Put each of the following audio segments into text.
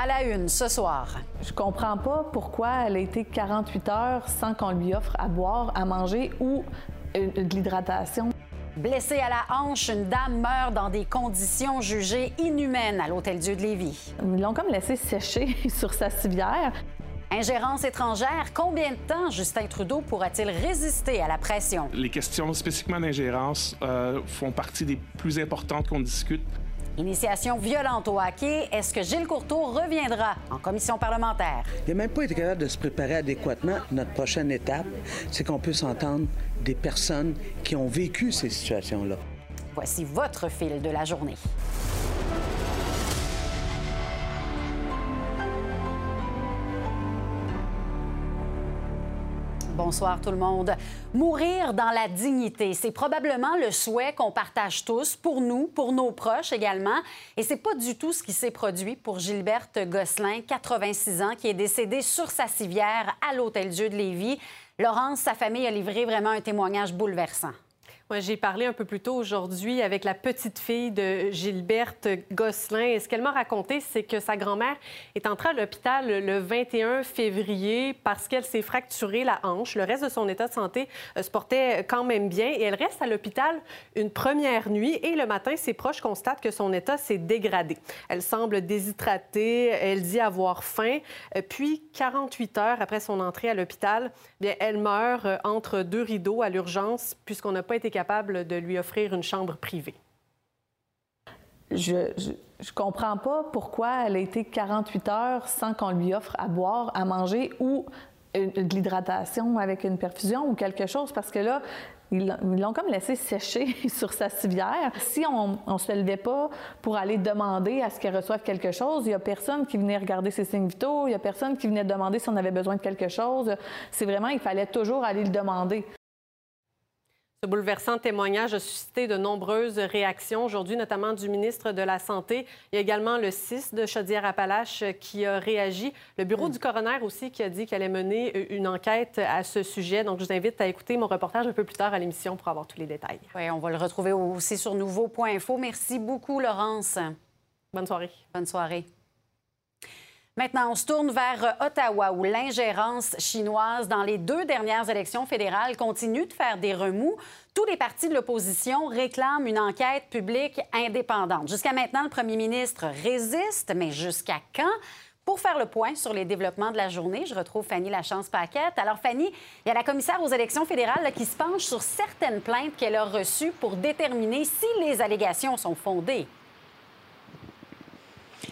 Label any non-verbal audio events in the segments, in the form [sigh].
À la une ce soir. Je comprends pas pourquoi elle a été 48 heures sans qu'on lui offre à boire, à manger ou euh, de l'hydratation. Blessée à la hanche, une dame meurt dans des conditions jugées inhumaines à l'Hôtel Dieu de Lévis. Ils l'ont comme laissé sécher [laughs] sur sa civière. Ingérence étrangère, combien de temps Justin Trudeau pourra-t-il résister à la pression? Les questions spécifiquement d'ingérence euh, font partie des plus importantes qu'on discute. Initiation violente au hockey, est-ce que Gilles Courteau reviendra en commission parlementaire? Il n'a même pas été capable de se préparer adéquatement. Notre prochaine étape, c'est qu'on puisse entendre des personnes qui ont vécu ces situations-là. Voici votre fil de la journée. Bonsoir tout le monde. Mourir dans la dignité, c'est probablement le souhait qu'on partage tous, pour nous, pour nos proches également. Et c'est pas du tout ce qui s'est produit pour Gilberte Gosselin, 86 ans, qui est décédée sur sa civière à l'Hôtel Dieu de Lévis. Laurence, sa famille a livré vraiment un témoignage bouleversant. Moi, j'ai parlé un peu plus tôt aujourd'hui avec la petite fille de Gilberte Gosselin. Et ce qu'elle m'a raconté, c'est que sa grand-mère est entrée à l'hôpital le 21 février parce qu'elle s'est fracturée la hanche. Le reste de son état de santé euh, se portait quand même bien et elle reste à l'hôpital une première nuit et le matin, ses proches constatent que son état s'est dégradé. Elle semble déshydratée, elle dit avoir faim. Euh, puis, 48 heures après son entrée à l'hôpital, bien, elle meurt euh, entre deux rideaux à l'urgence puisqu'on n'a pas été de lui offrir une chambre privée. Je, je, comprends pas pourquoi elle a été 48 heures sans qu'on lui offre à boire, à manger ou de l'hydratation avec une perfusion ou quelque chose, parce que là, ils l'ont comme laissé sécher [laughs] sur sa civière. Si on ne se levait pas pour aller demander à ce qu'elle reçoive quelque chose, il n'y a personne qui venait regarder ses signes vitaux, il n'y a personne qui venait demander si on avait besoin de quelque chose. C'est vraiment, il fallait toujours aller le demander. Ce bouleversant témoignage a suscité de nombreuses réactions aujourd'hui, notamment du ministre de la Santé. Il y a également le CIS de Chaudière-Appalaches qui a réagi. Le bureau mm. du coroner aussi qui a dit qu'elle allait mener une enquête à ce sujet. Donc, je vous invite à écouter mon reportage un peu plus tard à l'émission pour avoir tous les détails. Oui, on va le retrouver aussi sur nouveau.info. Merci beaucoup, Laurence. Bonne soirée. Bonne soirée. Maintenant, on se tourne vers Ottawa, où l'ingérence chinoise dans les deux dernières élections fédérales continue de faire des remous. Tous les partis de l'opposition réclament une enquête publique indépendante. Jusqu'à maintenant, le premier ministre résiste, mais jusqu'à quand? Pour faire le point sur les développements de la journée, je retrouve Fanny Lachance-Paquette. Alors, Fanny, il y a la commissaire aux élections fédérales qui se penche sur certaines plaintes qu'elle a reçues pour déterminer si les allégations sont fondées.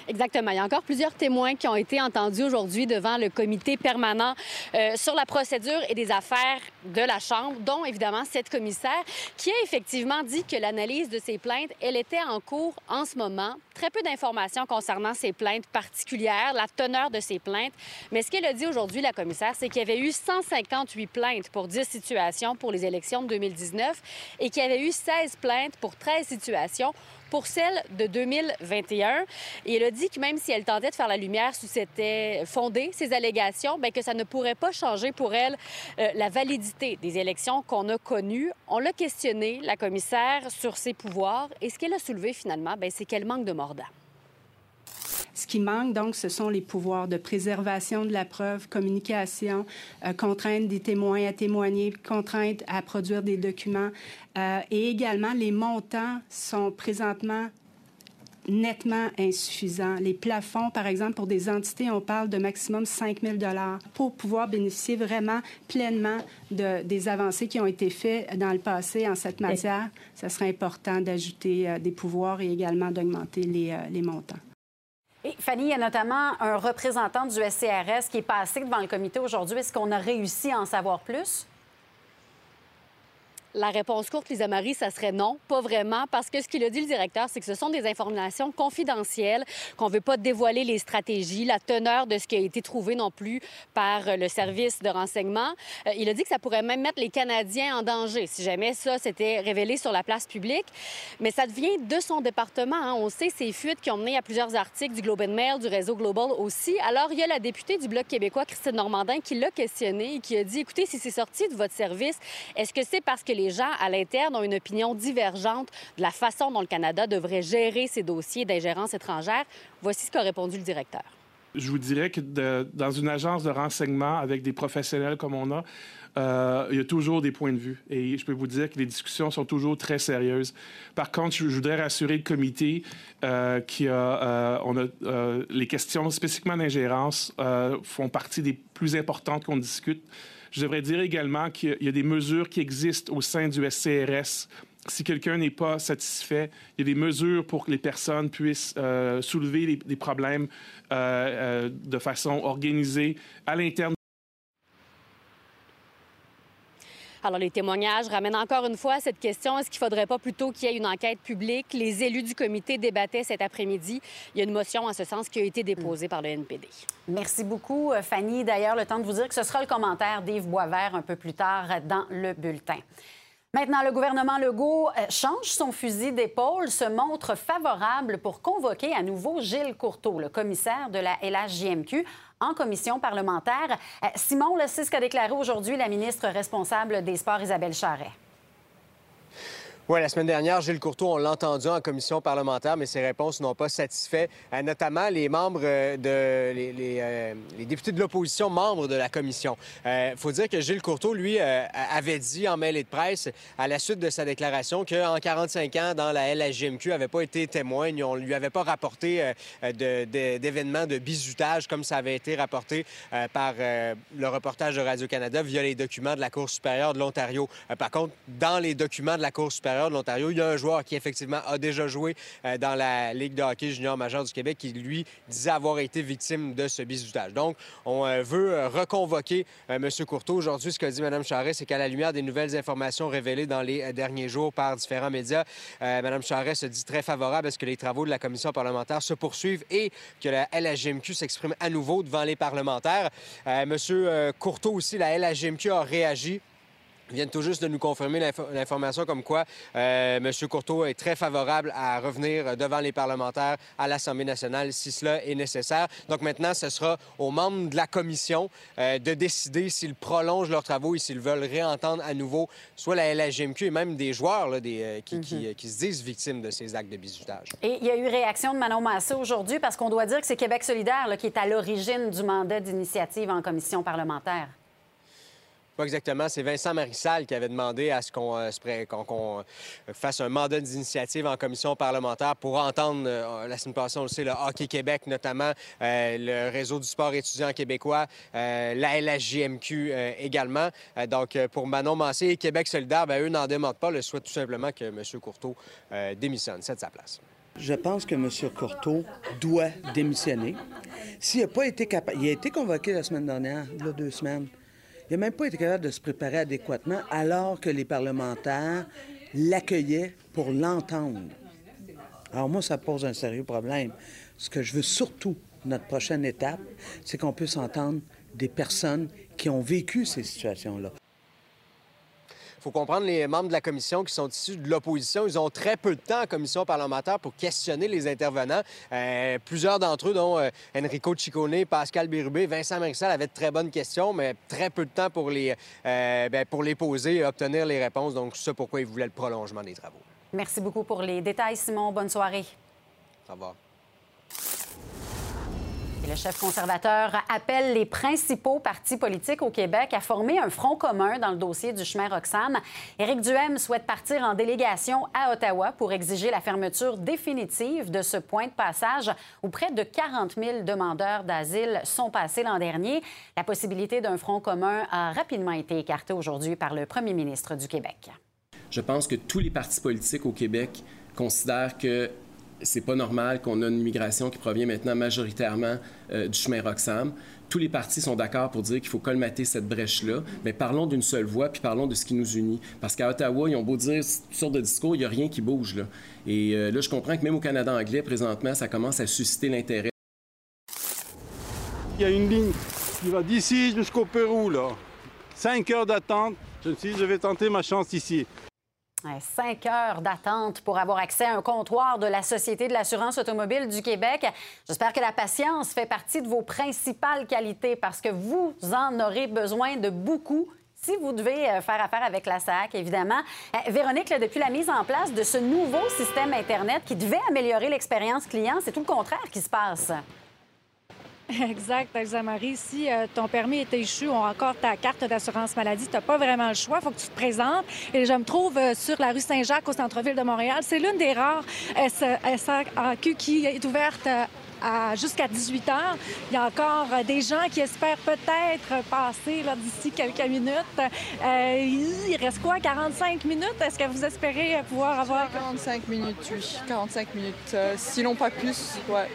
Exactement. Il y a encore plusieurs témoins qui ont été entendus aujourd'hui devant le comité permanent euh, sur la procédure et des affaires de la Chambre, dont évidemment cette commissaire qui a effectivement dit que l'analyse de ces plaintes, elle était en cours en ce moment. Très peu d'informations concernant ces plaintes particulières, la teneur de ces plaintes. Mais ce qu'elle a dit aujourd'hui, la commissaire, c'est qu'il y avait eu 158 plaintes pour 10 situations pour les élections de 2019 et qu'il y avait eu 16 plaintes pour 13 situations pour celle de 2021. Et elle a dit que même si elle tentait de faire la lumière sur c'était fondé, ces allégations, bien que ça ne pourrait pas changer pour elle euh, la validité des élections qu'on a connues. On l'a questionné, la commissaire, sur ses pouvoirs. Et ce qu'elle a soulevé finalement, bien, c'est qu'elle manque de mordant. Ce qui manque, donc, ce sont les pouvoirs de préservation de la preuve, communication, euh, contrainte des témoins à témoigner, contrainte à produire des documents. Euh, et également, les montants sont présentement nettement insuffisants. Les plafonds, par exemple, pour des entités, on parle de maximum 5 000 Pour pouvoir bénéficier vraiment pleinement de, des avancées qui ont été faites dans le passé en cette matière, ce serait important d'ajouter euh, des pouvoirs et également d'augmenter les, les montants. Fanny, il y a notamment un représentant du SCRS qui est passé devant le comité aujourd'hui. Est-ce qu'on a réussi à en savoir plus? La réponse courte, Lisa Marie, ça serait non, pas vraiment, parce que ce qu'il a dit le directeur, c'est que ce sont des informations confidentielles, qu'on ne veut pas dévoiler les stratégies, la teneur de ce qui a été trouvé non plus par euh, le service de renseignement. Euh, il a dit que ça pourrait même mettre les Canadiens en danger si jamais ça s'était révélé sur la place publique. Mais ça devient de son département. Hein. On sait ces fuites qui ont mené à plusieurs articles du Globe and Mail, du réseau Global aussi. Alors, il y a la députée du Bloc québécois, Christine Normandin, qui l'a questionné et qui a dit, écoutez, si c'est sorti de votre service, est-ce que c'est parce que les les gens à l'interne ont une opinion divergente de la façon dont le Canada devrait gérer ses dossiers d'ingérence étrangère. Voici ce qu'a répondu le directeur. je vous dirais que dans une agence de renseignement avec des professionnels comme on a, euh, il y a toujours des points de vue. Et je peux vous dire que les discussions sont toujours très sérieuses. Par contre, je, voudrais rassurer le comité euh, a, euh, a les questions spécifiquement d'ingérence font partie des plus importantes qu'on discute. Je devrais dire également qu'il y a des mesures qui existent au sein du SCRS si quelqu'un n'est pas satisfait, il y a des mesures pour que les personnes puissent soulever des problèmes de façon organisée à l'interne Alors, les témoignages ramènent encore une fois cette question est-ce qu'il ne faudrait pas plutôt qu'il y ait une enquête publique? Les élus du comité débattaient cet après-midi. Il y a une motion en ce sens qui a été déposée par le NPD. Merci beaucoup, Fanny. D'ailleurs, le temps de vous dire que ce sera le commentaire d'Yves Boisvert un peu plus tard dans le bulletin. Maintenant, le gouvernement Legault euh, change son fusil d'épaule, se montre favorable pour convoquer à nouveau Gilles Courteau, le commissaire de la LHJMQ, en commission parlementaire. Euh, Simon, le ce qu'a déclaré aujourd'hui la ministre responsable des Sports, Isabelle Charret. Oui, la semaine dernière, Gilles Courteau, on l'a entendu en commission parlementaire, mais ses réponses n'ont pas satisfait, euh, notamment les membres euh, de les, euh, les, députés de l'opposition, membres de la commission. Il faut dire que Gilles Courteau, lui, avait dit en mêlée de presse, à la suite de sa déclaration, qu'en 45 ans, dans la LHJMQ, n'avait pas été témoin, on lui avait pas rapporté d'événements de, de, bizutage comme ça avait été rapporté par le reportage de Radio-Canada via les documents de la Cour supérieure de l'Ontario. par contre, dans les documents de la Cour supérieure Il y a un joueur qui, effectivement, a déjà joué euh, dans la Ligue de hockey junior majeur du Québec qui, lui, disait avoir été victime de ce bizutage. Donc, on euh, veut euh, reconvoquer M. Courteau. Aujourd'hui, ce que dit Mme Charest, c'est qu'à la lumière des nouvelles informations révélées dans les derniers jours par différents médias, Mme Charest se dit très favorable à ce que les travaux de la commission parlementaire se poursuivent et que la LHGMQ s'exprime à nouveau devant les parlementaires. M. Courteau aussi, la LHGMQ a réagi viennent tout juste de nous confirmer l'information comme quoi euh, M. Courteau est très favorable à revenir devant les parlementaires à l'Assemblée nationale si cela est nécessaire. Donc maintenant, ce sera aux membres de la commission euh, de décider s'ils prolongent leurs travaux et s'ils veulent réentendre à nouveau soit la LHGMQ et même des joueurs là, des, euh, qui, qui, qui, se disent victimes de ces actes de bizutage. Et il y a eu réaction de Manon Massé aujourd'hui parce qu'on doit dire que c'est Québec solidaire là, qui est à l'origine du mandat d'initiative en commission parlementaire. Pas exactement. C'est Vincent Marissal qui avait demandé à ce qu'on euh, euh, fasse un mandat d'initiative en commission parlementaire pour entendre, euh, la semaine passée, on le sait, le Hockey Québec, notamment le réseau du sport étudiant québécois, la LHJMQ également. donc, pour Manon Massé et Québec solidaire, bien, eux n'en demandent pas. Le souhait tout simplement que M. Courteau démissionne. C'est de sa place. Je pense que M. Courteau doit démissionner. S'il n'a pas été capable... Il a été convoqué la semaine dernière, il y a deux semaines. Il n'a même pas été capable de se préparer adéquatement alors que les parlementaires l'accueillaient pour l'entendre. Alors moi, ça pose un sérieux problème. Ce que je veux surtout, notre prochaine étape, c'est qu'on puisse entendre des personnes qui ont vécu ces situations-là faut comprendre les membres de la commission qui sont issus de l'opposition. Ils ont très peu de temps en commission parlementaire pour questionner les intervenants. Euh, plusieurs d'entre eux, dont euh, Enrico Ciccone, Pascal Bérubé, Vincent Marissal, avaient de très bonnes questions, mais très peu de temps pour les, euh, ben, pour les poser et obtenir les réponses. Donc, c'est pourquoi ils voulaient le prolongement des travaux. Merci beaucoup pour les détails, Simon. Bonne soirée. Au revoir le chef conservateur appelle les principaux partis politiques au Québec à former un front commun dans le dossier du chemin Roxham. Éric Duhem souhaite partir en délégation à Ottawa pour exiger la fermeture définitive de ce point de passage où près de 40 000 demandeurs d'asile sont passés l'an dernier. La possibilité d'un front commun a rapidement été écartée aujourd'hui par le premier ministre du Québec. Je pense que tous les partis politiques au Québec considèrent que c'est pas normal qu'on ait une immigration qui provient maintenant majoritairement euh, du chemin Roxham. Tous les partis sont d'accord pour dire qu'il faut colmater cette brèche-là, mais parlons d'une seule voix, puis parlons de ce qui nous unit. Parce qu'à Ottawa, ils ont beau dire toutes sortes de discours, il n'y a rien qui bouge. Là. Et euh, là, je comprends que même au Canada anglais, présentement, ça commence à susciter l'intérêt. Il y a une ligne qui va d'ici jusqu'au Pérou, là. Cinq heures d'attente. Je me suis dit, je vais tenter ma chance ici. Cinq heures d'attente pour avoir accès à un comptoir de la Société de l'assurance automobile du Québec. J'espère que la patience fait partie de vos principales qualités parce que vous en aurez besoin de beaucoup si vous devez euh, faire affaire avec la SAC, évidemment. Euh, Véronique, depuis la mise en place de ce nouveau système Internet qui devait améliorer l'expérience client, c'est tout le contraire qui se passe. [laughs] Exact, Elsa-Marie. Si euh, ton permis est échu ou encore ta carte d'assurance maladie, tu n'as pas vraiment le choix. Il faut que tu te présentes. Et je me trouve euh, sur la rue Saint-Jacques, au centre-ville de Montréal. C'est l'une des rares SAQ qui est ouverte euh, jusqu'à 18 heures. Il y a encore des gens qui espèrent peut-être passer d'ici quelques minutes. il reste quoi, 45 minutes? Est-ce que vous espérez pouvoir avoir... 45 minutes, oui. 45 minutes. sinon pas plus, ouais.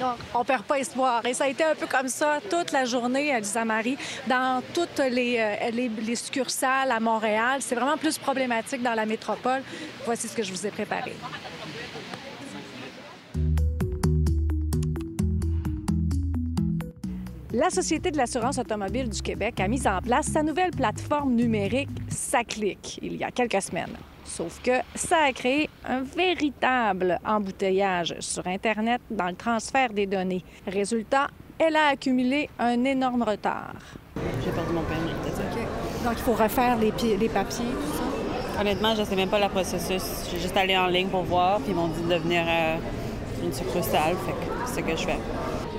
Donc, on perd pas espoir. Et ça a été un peu comme ça toute la journée, Lisa Marie, dans toutes les, euh, les, les succursales à Montréal. C'est vraiment plus problématique dans la métropole. Voici ce que je vous ai préparé. La Société de l'assurance automobile du Québec a mis en place sa nouvelle plateforme numérique SACLIC il y a quelques semaines. Sauf que ça a créé un véritable embouteillage sur Internet dans le transfert des données. Résultat, elle a accumulé un énorme retard. J'ai perdu mon permis, Donc, il faut refaire les, les papiers, tout ça? Honnêtement, je ne sais même pas le processus. J'ai juste allé en ligne pour voir, puis ils m'ont dit de venir à une succursale. Fait que c'est ce que je fais.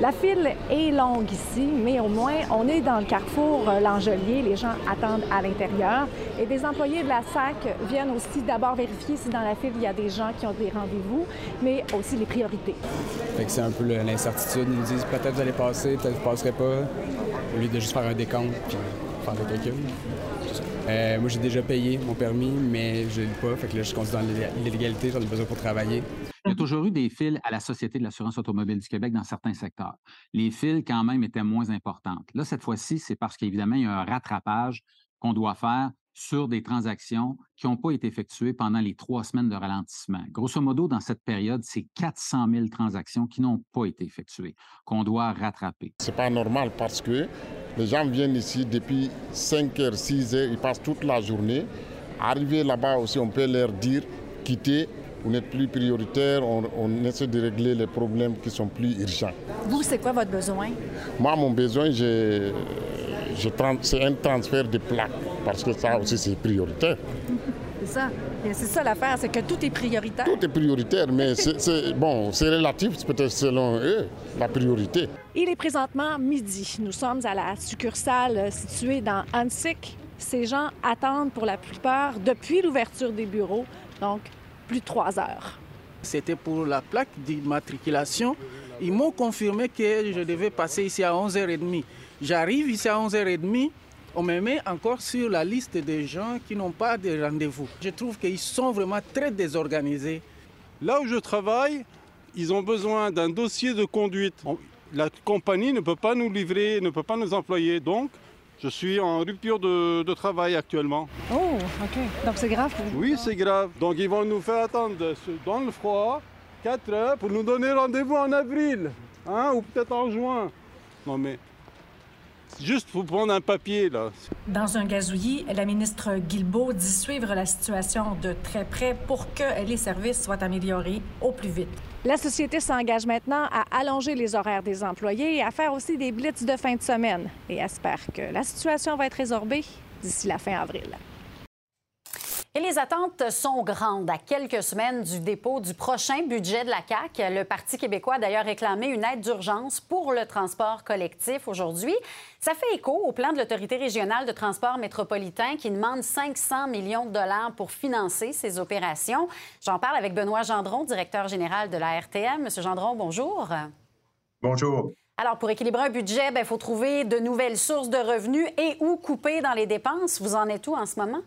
La file est longue ici, mais au moins, on est dans le carrefour euh, L'Angelier. Les gens attendent à l'intérieur. Et des employés de la SAC viennent aussi d'abord vérifier si dans la file, il y a des gens qui ont des rendez-vous, mais aussi les priorités. c'est un peu l'incertitude. Ils nous disent peut-être vous allez passer, peut-être vous ne passerez pas, au lieu de juste faire un décompte puis faire le calcul. Euh, moi, j'ai déjà payé mon permis, mais je ne l'ai pas. Fait que là, je suis dans l'illégalité, j'en ai besoin pour travailler. Il y a toujours eu des fils à la Société de l'assurance automobile du Québec dans certains secteurs. Les fils, quand même, étaient moins importantes. Là, cette fois-ci, c'est parce qu'évidemment, il y a un rattrapage qu'on doit faire sur des transactions qui n'ont pas été effectuées pendant les trois semaines de ralentissement. Grosso modo, dans cette période, c'est 400 000 transactions qui n'ont pas été effectuées, qu'on doit rattraper. C'est pas normal parce que les gens viennent ici depuis 5 heures, 6 heures, ils passent toute la journée. Arriver là-bas aussi, on peut leur dire quitter vous n'êtes plus prioritaire, on, essaie de régler les problèmes qui sont plus urgents. Vous, c'est quoi votre besoin? Moi, mon besoin, c'est un transfert de plaques, parce que ça aussi, c'est prioritaire. [laughs] C'est ça. C'est ça l'affaire, c'est que tout est prioritaire. Tout est prioritaire, mais c'est bon, c'est relatif, peut-être selon eux, la priorité. Il est présentement midi. Nous sommes à la succursale située dans Hansik. Ces gens attendent pour la plupart depuis l'ouverture des bureaux. Donc, plus de trois heures. C'était pour la plaque d'immatriculation. Ils m'ont confirmé que je devais passer ici à 11h30. J'arrive ici à 11h30, on me met encore sur la liste des gens qui n'ont pas de rendez-vous. Je trouve qu'ils sont vraiment très désorganisés. Là où je travaille, ils ont besoin d'un dossier de conduite. La compagnie ne peut pas nous livrer, ne peut pas nous employer. Donc, je suis en rupture de, travail actuellement. Oh, OK. Donc c'est grave Oui, c'est grave. Donc ils vont nous faire attendre dans le froid 4 heures pour nous donner rendez-vous en avril, hein, ou peut-être en juin. Non mais Juste pour prendre un papier, là. Dans un gazouillis, la ministre Guilbeault dit suivre la situation de très près pour que les services soient améliorés au plus vite. La société s'engage maintenant à allonger les horaires des employés et à faire aussi des blitz de fin de semaine et espère que la situation va être résorbée d'ici la fin avril. Et les attentes sont grandes à quelques semaines du dépôt du prochain budget de la CAQ. Le Parti québécois a d'ailleurs réclamé une aide d'urgence pour le transport collectif aujourd'hui. Ça fait écho au plan de l'Autorité régionale de transport métropolitain qui demande 500 millions de dollars pour financer ces opérations. J'en parle avec Benoît Gendron, directeur général de la RTM. Monsieur Gendron, bonjour. Bonjour. Alors, pour équilibrer un budget, il ben, faut trouver de nouvelles sources de revenus et ou couper dans les dépenses. Vous en êtes où en ce moment?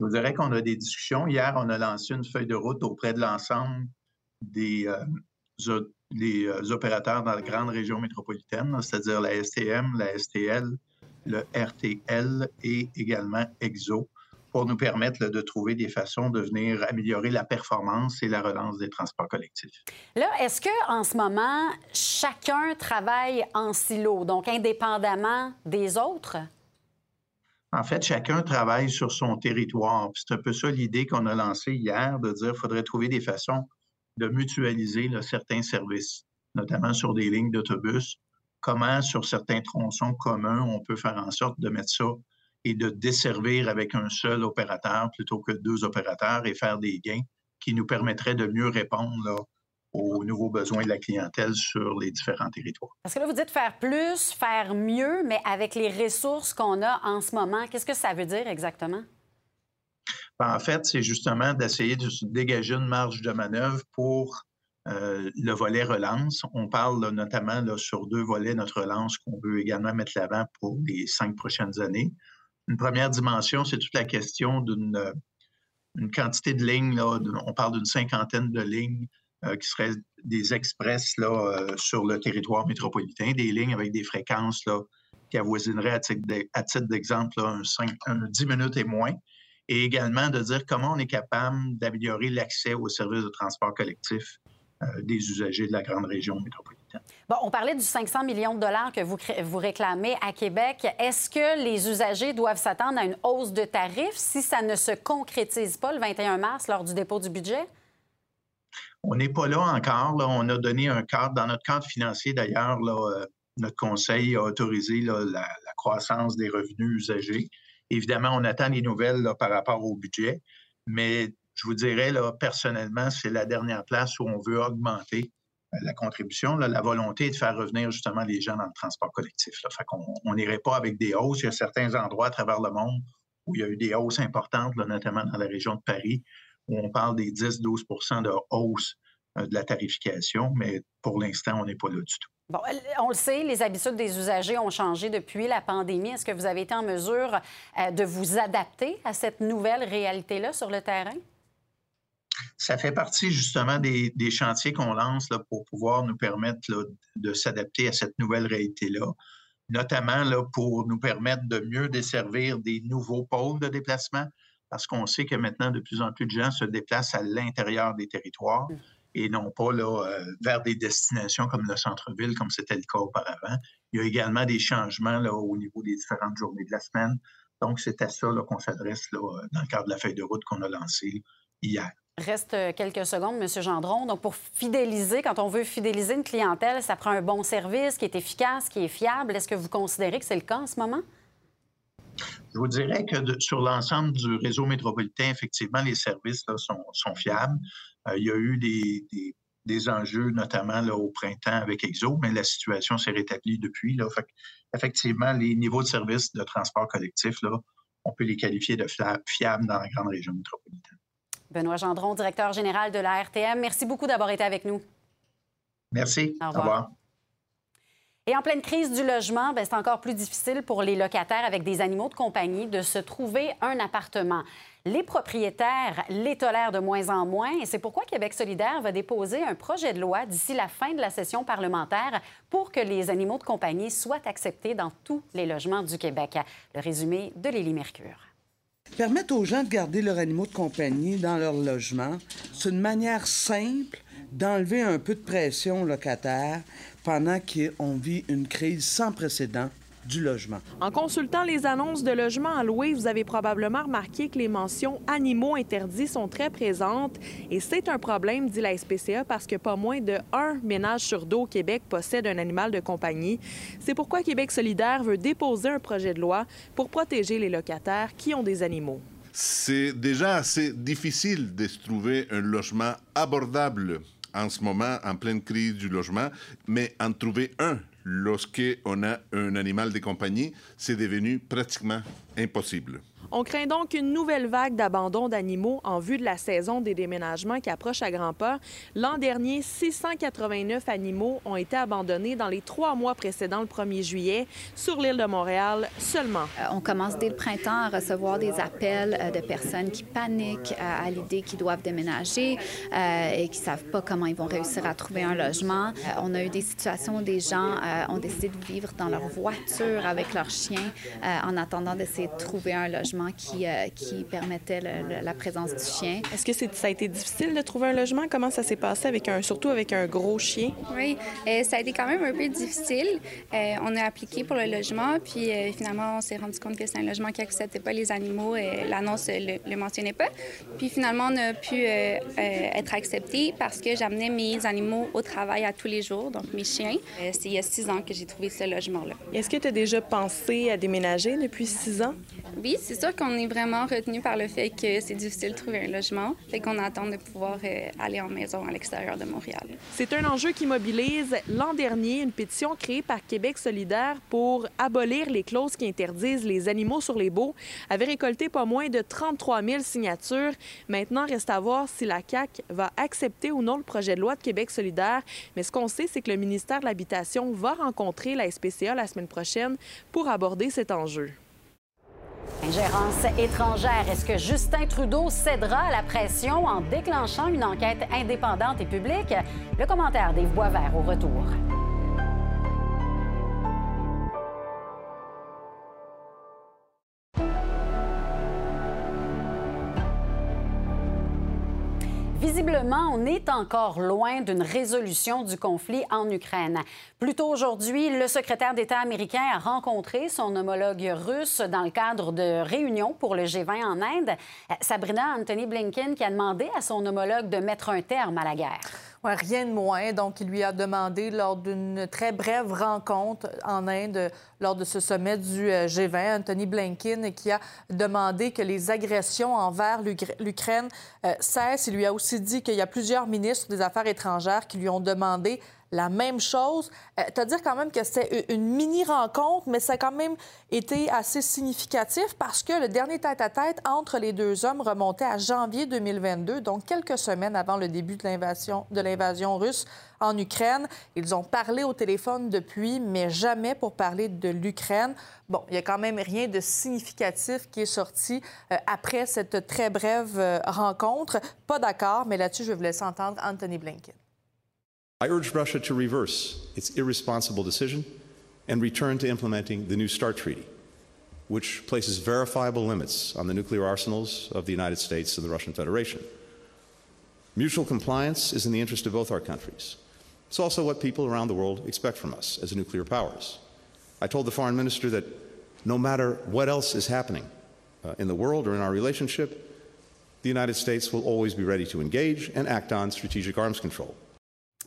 Je vous dirais qu'on a des discussions. Hier, on a lancé une feuille de route auprès de l'ensemble des, euh, euh, opérateurs dans la grande région métropolitaine, c'est-à-dire la STM, la STL, le RTL et également EXO, pour nous permettre de trouver des façons de venir améliorer la performance et la relance des transports collectifs. Là, est-ce que en ce moment, chacun travaille en silo, donc indépendamment des autres? En fait, chacun travaille sur son territoire. C'est un peu ça l'idée qu'on a lancée hier, de dire qu'il faudrait trouver des façons de mutualiser certains services, notamment sur des lignes d'autobus. Comment, sur certains tronçons communs, on peut faire en sorte de mettre ça et de desservir avec un seul opérateur plutôt que deux opérateurs et faire des gains qui nous permettraient de mieux répondre aux nouveaux besoins de la clientèle sur les différents territoires. Parce que là, vous dites faire plus, faire mieux, mais avec les ressources qu'on a en ce moment, qu'est-ce que ça veut dire exactement? Ben, en fait, c'est justement d'essayer de se dégager une marge de manœuvre pour euh, le volet relance. On parle notamment là, sur deux volets notre relance qu'on veut également mettre l'avant pour les cinq prochaines années. Une première dimension, c'est toute la question d'une une quantité de lignes. Là, on parle d'une cinquantaine de lignes euh, qui seraient des express là, euh, sur le territoire métropolitain, des lignes avec des fréquences là, qui avoisineraient, à titre d'exemple, un, 10 minutes et moins. Et également de dire comment on est capable d'améliorer l'accès aux services de transport collectif euh, des usagers de la grande région métropolitaine. Bon, on parlait du 500 millions de dollars que vous, vous réclamez à Québec. Est-ce que les usagers doivent s'attendre à une hausse de tarifs si ça ne se concrétise pas le 21 mars lors du dépôt du budget? On n'est pas là encore. On a donné un cadre. Dans notre cadre financier, d'ailleurs, euh, notre conseil a autorisé la, croissance des revenus usagers. Évidemment, on attend les nouvelles par rapport au budget, mais je vous dirais, personnellement, c'est la dernière place où on veut augmenter euh, la contribution. la volonté de faire revenir justement les gens dans le transport collectif. Là. Fait on n'irait pas avec des hausses. Il y a certains endroits à travers le monde où il y a eu des hausses importantes, notamment dans la région de Paris, où on parle des 10-12 de hausse euh, de la tarification, mais pour l'instant, on n'est pas là du tout. Bon, on le sait, les habitudes des usagers ont changé depuis la pandémie. Est-ce que vous avez été en mesure euh, de vous adapter à cette nouvelle réalité-là sur le terrain? ça fait partie justement des, chantiers qu'on lance là, pour pouvoir nous permettre de s'adapter à cette nouvelle réalité-là, notamment là, pour nous permettre de mieux desservir des nouveaux pôles de déplacement, parce qu'on sait que maintenant, de plus en plus de gens se déplacent à l'intérieur des territoires et non pas là, euh, vers des destinations comme le centre-ville, comme c'était le cas auparavant. Il y a également des changements là, au niveau des différentes journées de la semaine. Donc, c'est à ça qu'on s'adresse dans le cadre de la feuille de route qu'on a lancée hier. Reste euh, quelques secondes, M. Gendron. Donc, pour fidéliser, quand on veut fidéliser une clientèle, ça prend un bon service qui est efficace, qui est fiable. Est-ce que vous considérez que c'est le cas en ce moment? Je vous dirais que sur l'ensemble du réseau métropolitain, effectivement, les services sont, fiables. Euh, il y a eu des, enjeux, notamment là, au printemps avec EXO, mais la situation s'est rétablie depuis. Là. effectivement, les niveaux de services de transport collectif, là, on peut les qualifier de fiables dans la grande région métropolitaine. Benoît Gendron, directeur général de la RTM, merci beaucoup d'avoir été avec nous. Merci. Au revoir. Et en pleine crise du logement, ben, c'est encore plus difficile pour les locataires avec des animaux de compagnie de se trouver un appartement. Les propriétaires les tolèrent de moins en moins et c'est pourquoi Québec solidaire va déposer un projet de loi d'ici la fin de la session parlementaire pour que les animaux de compagnie soient acceptés dans tous les logements du Québec. Le résumé de Lélie Mercure. Permettre aux gens de garder leurs animaux de compagnie dans leur logement, c'est une manière simple d'enlever un peu de pression aux locataires pendant qu'on vit une crise sans précédent du logement. En consultant les annonces de logements à louer, vous avez probablement remarqué que les mentions animaux interdits sont très présentes et c'est un problème, dit la SPCA, parce que pas moins de un ménage sur deux au Québec possède un animal de compagnie. C'est pourquoi Québec solidaire veut déposer un projet de loi pour protéger les locataires qui ont des animaux. C'est déjà assez difficile de trouver un logement abordable en ce moment, en pleine crise du logement, mais en trouver un lorsqu'on a un animal de compagnie, c'est devenu pratiquement impossible. On craint donc une nouvelle vague d'abandon d'animaux en vue de la saison des déménagements qui approche à grands pas. L'an dernier, 689 animaux ont été abandonnés dans les trois mois précédant le 1er juillet sur l'île de Montréal seulement. Euh, on commence dès le printemps à recevoir des appels euh, de personnes qui paniquent euh, à l'idée qu'ils doivent déménager et qui ne savent pas comment ils vont réussir à trouver un logement. on a eu des situations où des gens ont décidé de vivre dans leur voiture avec leurs chiens en attendant d'essayer de trouver un logement qui, euh, qui permettait la présence du chien. Est-ce que ça a été difficile de trouver un logement? Comment ça s'est passé, avec un, surtout avec un gros chien? Oui, euh, ça a été quand même un peu difficile. Euh, on a appliqué pour le logement, puis finalement, on s'est rendu compte que c'est un logement qui n'acceptait pas les animaux. et L'annonce ne le, mentionnait pas. Puis finalement, on a pu être accepté parce que j'amenais mes animaux au travail à tous les jours, donc mes chiens. c'est il y a six ans que j'ai trouvé ce logement-là. Est-ce que tu as déjà pensé à déménager depuis six ans? Oui, c'est sûr qu'on est vraiment retenu par le fait que c'est difficile de trouver un logement. Fait qu'on attend de pouvoir euh, aller en maison à l'extérieur de Montréal. C'est un enjeu qui mobilise. L'an dernier, une pétition créée par Québec solidaire pour abolir les clauses qui interdisent les animaux sur les baux avait récolté pas moins de 33 000 signatures. Maintenant, reste à voir si la CAQ va accepter ou non le projet de loi de Québec solidaire. Mais ce qu'on sait, c'est que le ministère de l'Habitation va rencontrer la SPCA la semaine prochaine pour aborder cet enjeu. Ingérence étrangère. Est-ce que Justin Trudeau cédera à la pression en déclenchant une enquête indépendante et publique? Le commentaire d'Yves Boisvert au retour. Visiblement, on est encore loin d'une résolution du conflit en Ukraine. Plus tôt aujourd'hui, le secrétaire d'État américain a rencontré son homologue russe dans le cadre de réunions pour le G20 en Inde. Sabrina Anthony Blinken qui a demandé à son homologue de mettre un terme à la guerre. Rien de moins. Donc, il lui a demandé lors d'une très brève rencontre en Inde, lors de ce sommet du euh, G20, Anthony Blinken, qui a demandé que les agressions envers l'Ukraine euh, cessent. Il lui a aussi dit qu'il y a plusieurs ministres des Affaires étrangères qui lui ont demandé la même chose. Euh, à dire quand même que c'était une mini-rencontre, mais ça a quand même été assez significatif parce que le dernier tête-à-tête entre les deux hommes remontait à janvier 2022, donc quelques semaines avant le début de l'invasion, russe en Ukraine. Ils ont parlé au téléphone depuis, mais jamais pour parler de l'Ukraine. Bon, il y a quand même rien de significatif qui est sorti euh, après cette très brève euh, rencontre. Pas d'accord, mais là-dessus, je vais vous laisser entendre Anthony Blinken. I urge Russia to reverse its irresponsible decision and return to implementing the New START Treaty, which places verifiable limits on the nuclear arsenals of the United States and the Russian Federation. Mutual compliance is in the interest of both our countries. It's also what people around the world expect from us as nuclear powers. I told the foreign minister that no matter what else is happening uh, in the world or in our relationship, the United States will always be ready to engage and act on strategic arms control.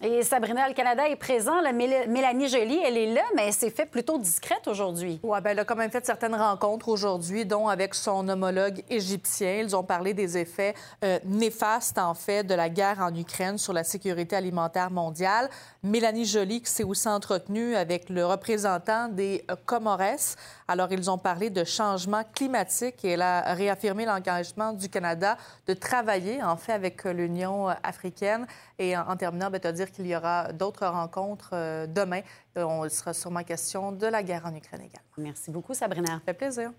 Et Sabrina, le Canada est présent. La Mélanie Joly, elle est là, mais elle s'est fait plutôt discrète aujourd'hui. Oui, bien, elle a quand même fait certaines rencontres aujourd'hui, dont avec son homologue égyptien. Ils ont parlé des effets euh, néfastes, en fait, de la guerre en Ukraine sur la sécurité alimentaire mondiale. Mélanie Joly qui s'est aussi entretenue avec le représentant des euh, Comores. Alors, ils ont parlé de changement climatique et elle a réaffirmé l'engagement du Canada de travailler, en fait, avec l'Union africaine. Et en, terminant, bien, te dire qu'il y aura d'autres rencontres euh, demain. On sera sûrement question de la guerre en Ukraine également. Merci beaucoup, Sabrina. Ça fait plaisir.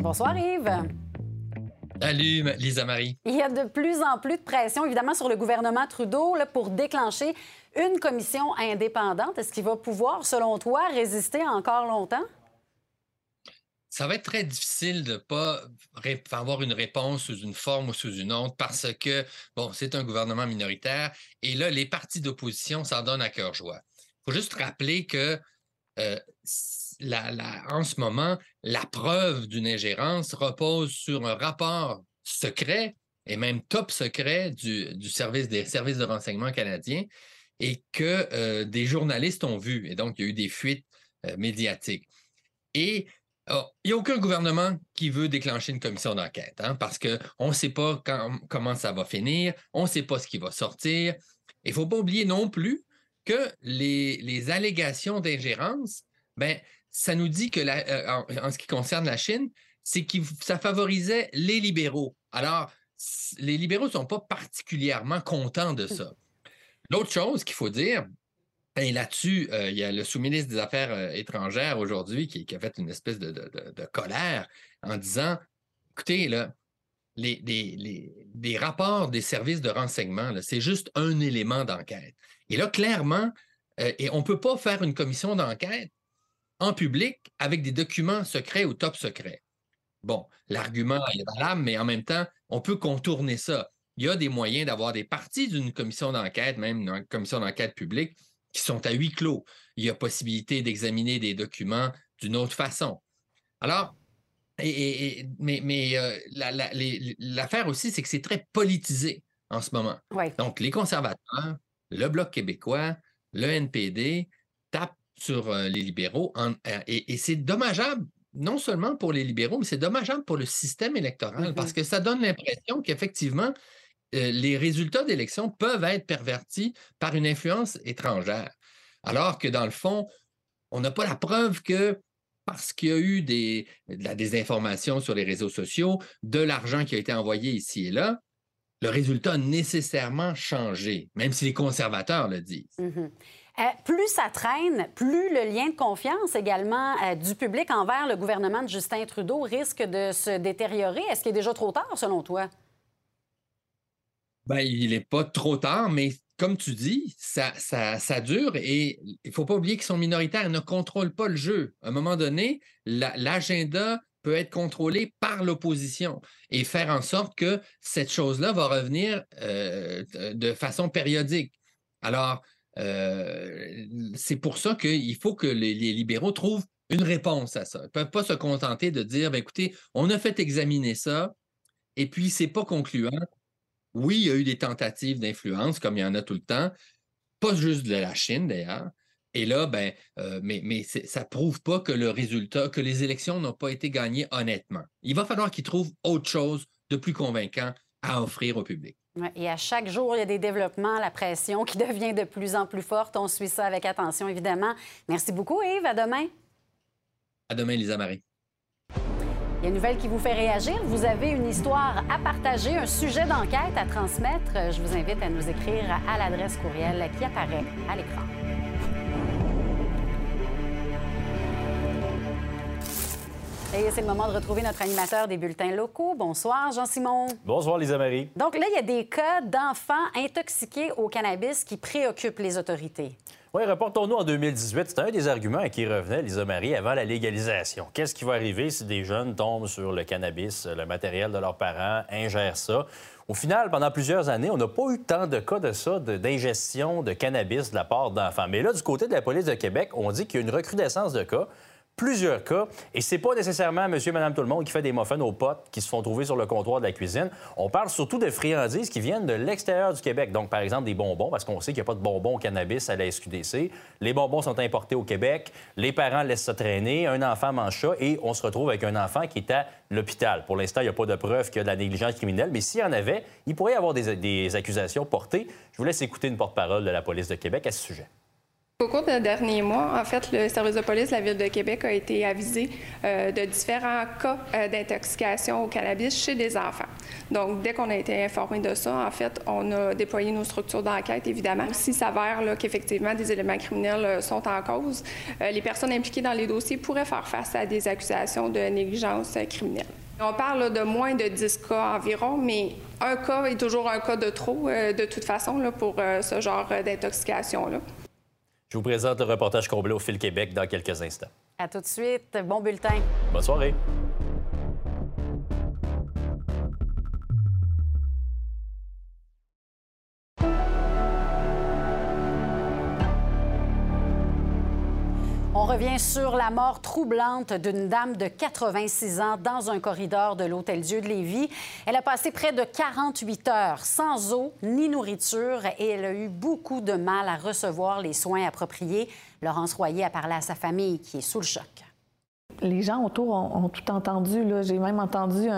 Bonsoir Yves. Salut, Lisa Marie. Il y a de plus en plus de pression, évidemment, sur le gouvernement Trudeau pour déclencher une commission indépendante. Est-ce qu'il va pouvoir, selon toi, résister encore longtemps? Ça va être très difficile de ne pas avoir une réponse sous une forme ou sous une autre parce que, bon, c'est un gouvernement minoritaire et là, les partis d'opposition s'en donnent à cœur joie. Il faut juste rappeler que euh, en ce moment, la preuve d'une ingérence repose sur un rapport secret et même top secret du, service des services de renseignement canadiens et que euh, des journalistes ont vu. Et donc, il y a eu des fuites euh, médiatiques. Et il n'y a aucun gouvernement qui veut déclencher une commission d'enquête, hein, parce qu'on ne sait pas comment ça va finir, on ne sait pas ce qui va sortir. Il ne faut pas oublier non plus que les, allégations d'ingérence, ben, ça nous dit que, euh, en, ce qui concerne la Chine, c'est que ça favorisait les libéraux. Alors, les libéraux ne sont pas particulièrement contents de ça. L'autre chose qu'il faut dire, et là-dessus, euh, il y a le sous-ministre des Affaires euh, étrangères aujourd'hui qui, a fait une espèce de, colère en disant écoutez, là, les, rapports des services de renseignement, c'est juste un élément d'enquête. Et là, clairement, euh, et on ne peut pas faire une commission d'enquête en public avec des documents secrets ou top secrets. Bon, l'argument est valable, mais en même temps, on peut contourner ça. Il y a des moyens d'avoir des parties d'une commission d'enquête, même une commission d'enquête publique, qui sont à huis clos. Il y a possibilité d'examiner des documents d'une autre façon. Alors, et, mais, euh, l'affaire aussi, c'est que c'est très politisé en ce moment. Donc, les conservateurs, le Bloc québécois, le NPD tape sur euh, les libéraux euh, et, c'est dommageable non seulement pour les libéraux, mais c'est dommageable pour le système électoral parce mm-hmm. que ça donne l'impression qu'effectivement, euh, les résultats d'élections peuvent être pervertis par une influence étrangère. Alors que dans le fond, on n'a pas la preuve que parce qu'il y a eu des, de la désinformation sur les réseaux sociaux, de l'argent qui a été envoyé ici et là, le résultat a nécessairement changé, même si les conservateurs le disent. Mm-hmm. Euh, plus ça traîne, plus le lien de confiance également euh, du public envers le gouvernement de Justin Trudeau risque de se détériorer. Est-ce qu'il est déjà trop tard, selon toi? Ben, il n'est pas trop tard, mais comme tu dis, ça, ça, dure et il ne faut pas oublier qu'ils sont minoritaires, ils ne contrôlent pas le jeu. À un moment donné, l'agenda peut être contrôlé par l'opposition et faire en sorte que cette chose-là va revenir euh, de façon périodique. Alors, euh, c'est pour ça qu'il faut que les, libéraux trouvent une réponse à ça. Ils ne peuvent pas se contenter de dire, ben, écoutez, on a fait examiner ça, et puis c'est pas concluant. Oui, il y a eu des tentatives d'influence, comme il y en a tout le temps, pas juste de la Chine d'ailleurs. Et là, ben, euh, mais, mais ça ne prouve pas que le résultat, que les élections n'ont pas été gagnées honnêtement. Il va falloir qu'ils trouvent autre chose de plus convaincant à offrir au public. Et à chaque jour, il y a des développements, la pression qui [laughs] devient de plus en plus forte. On suit ça avec attention, évidemment. Merci beaucoup, Yves. À demain. À demain, Lisa Marie. Il y a une nouvelle qui vous fait réagir. Vous avez une histoire à partager, un sujet d'enquête à transmettre. Je vous invite à nous écrire à l'adresse courriel qui apparaît à l'écran. Et c'est le moment de retrouver notre animateur des bulletins locaux. Bonsoir, Jean-Simon. Bonsoir, Lisa Marie. Donc là, il y a des cas d'enfants intoxiqués au cannabis qui préoccupent les autorités. Oui, reportons-nous en 2018. C'était un des arguments qui revenait, Lisa Marie, avant la légalisation. Qu'est-ce qui va arriver si des jeunes tombent sur le cannabis, le matériel de leurs parents, ingèrent ça? Au final, pendant plusieurs années, on n'a pas eu tant de cas de ça, d'ingestion de cannabis de la part d'enfants. Mais là, du côté de la police de Québec, on dit qu'il y a une recrudescence de cas plusieurs cas. Et c'est pas nécessairement monsieur, madame, tout le monde qui fait des muffins aux potes qui se font trouver sur le comptoir de la cuisine. On parle surtout de friandises qui viennent de l'extérieur du Québec. Donc, par exemple, des bonbons, parce qu'on sait qu'il n'y a pas de bonbons au cannabis à la SQDC. Les bonbons sont importés au Québec. Les parents laissent ça traîner. Un enfant mange ça et on se retrouve avec un enfant qui est à l'hôpital. Pour l'instant, il n'y a pas de preuve qu'il y a de la négligence criminelle, mais s'il y en avait, il pourrait y avoir des, des accusations portées. Je vous laisse écouter une porte-parole de la police de Québec à ce sujet. Au cours des derniers mois, en fait, le service de police de la Ville de Québec a été avisé euh, de différents cas euh, d'intoxication au cannabis chez des enfants. Donc, dès qu'on a été informé de ça, en fait, on a déployé nos structures d'enquête, évidemment. S'il s'avère qu'effectivement des éléments criminels euh, sont en cause, les personnes impliquées dans les dossiers pourraient faire face à des accusations de négligence criminelle. On parle de moins de 10 cas environ, mais un cas est toujours un cas de trop, de toute façon, pour ce genre d'intoxication-là. Je vous présente le reportage complet au Fil Québec dans quelques instants. À tout de suite. Bon bulletin. Bonne soirée. Revient sur la mort troublante d'une dame de 86 ans dans un corridor de l'Hôtel Dieu de Lévis. Elle a passé près de 48 heures sans eau ni nourriture et elle a eu beaucoup de mal à recevoir les soins appropriés. Laurence Royer a parlé à sa famille qui est sous le choc les gens autour ont, tout entendu. J'ai même entendu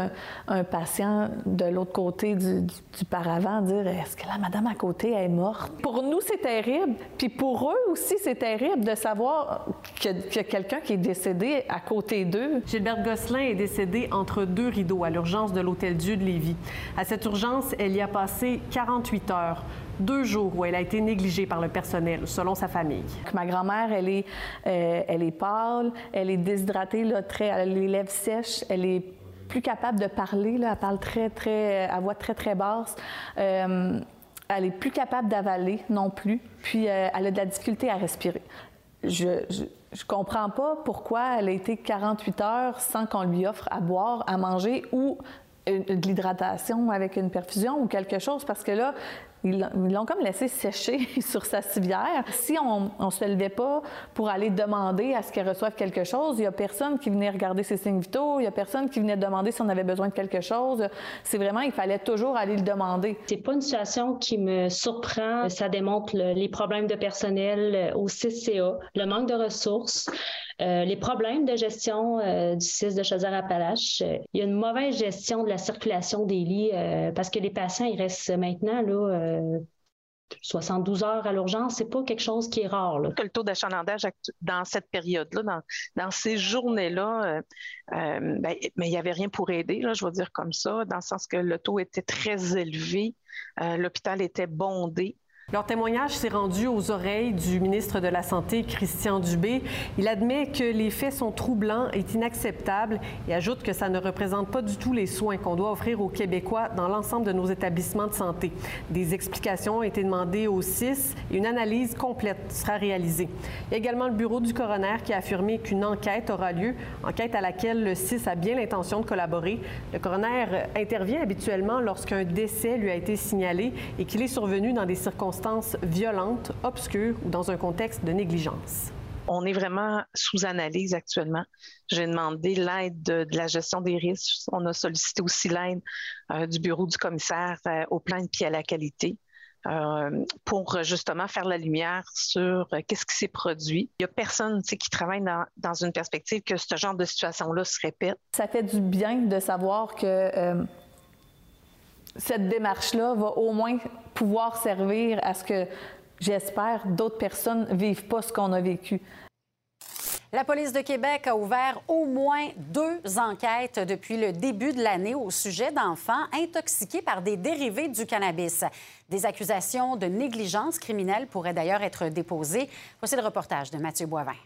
un, patient de l'autre côté du, paravent dire Est-ce que la madame à côté est morte? Pour nous, c'est terrible. Puis pour eux aussi, c'est terrible de savoir qu'il y a, quelqu'un qui est décédé à côté d'eux. Gilberte Gosselin est décédée entre deux rideaux à l'urgence de l'Hôtel Dieu de Lévis. À cette urgence, elle y a passé 48 heures deux jours où elle a été négligée par le personnel, selon sa famille. Ma grand-mère, elle est, euh, elle est pâle, elle est déshydratée, là, très, elle a les lèvres sèches, elle est plus capable de parler, là, elle parle très, très, à voix très, très basse. Euh, elle est plus capable d'avaler non plus, puis euh, elle a de la difficulté à respirer. Je, je, je comprends pas pourquoi elle a été 48 heures sans qu'on lui offre à boire, à manger ou de l'hydratation avec une perfusion ou quelque chose parce que là, ils l'ont comme laissé sécher [laughs] sur sa civière. Si on ne se levait pas pour aller demander à ce qu'elle reçoive quelque chose, il n'y a personne qui venait regarder ses signes vitaux, il n'y a personne qui venait demander si on avait besoin de quelque chose. C'est vraiment, il fallait toujours aller le demander. C'est pas une situation qui me surprend. Ça démontre les problèmes de personnel au CCA, le manque de ressources, euh, les problèmes de gestion euh, du CIS de Chaudière-Appalaches. il y a une mauvaise gestion de la circulation des lits euh, parce que les patients, ils restent maintenant là, 72 heures à l'urgence, c'est pas quelque chose qui est rare. Le taux d'achalandage dans cette période-là, dans, ces journées-là, ben, mais il n'y avait rien pour aider, je veux dire comme ça, dans le sens que le taux était très élevé, l'hôpital était bondé. Leur témoignage s'est rendu aux oreilles du ministre de la Santé, Christian Dubé. Il admet que les faits sont troublants et inacceptables et ajoute que ça ne représente pas du tout les soins qu'on doit offrir aux Québécois dans l'ensemble de nos établissements de santé. Des explications ont été demandées au CIS et une analyse complète sera réalisée. Il y a également le bureau du coroner qui a affirmé qu'une enquête aura lieu, enquête à laquelle le CIS a bien l'intention de collaborer. Le coroner intervient habituellement lorsqu'un décès lui a été signalé et qu'il est survenu dans des circonstances violente, obscure ou dans un contexte de négligence? On est vraiment sous analyse actuellement. J'ai demandé l'aide de, la gestion des risques. On a sollicité aussi l'aide euh, du bureau du commissaire euh, au plan pied à la qualité. Euh, pour justement faire la lumière sur qu'est-ce qui s'est produit. Il n'y a personne qui travaille dans, dans, une perspective que ce genre de situation-là se répète. Ça fait du bien de savoir que cette démarche-là va au moins pouvoir servir à ce que, j'espère, d'autres personnes ne vivent pas ce qu'on a vécu. La police de Québec a ouvert au moins deux enquêtes depuis le début de l'année au sujet d'enfants intoxiqués par des dérivés du cannabis. Des accusations de négligence criminelle pourraient d'ailleurs être déposées. Voici le reportage de Mathieu Boivin.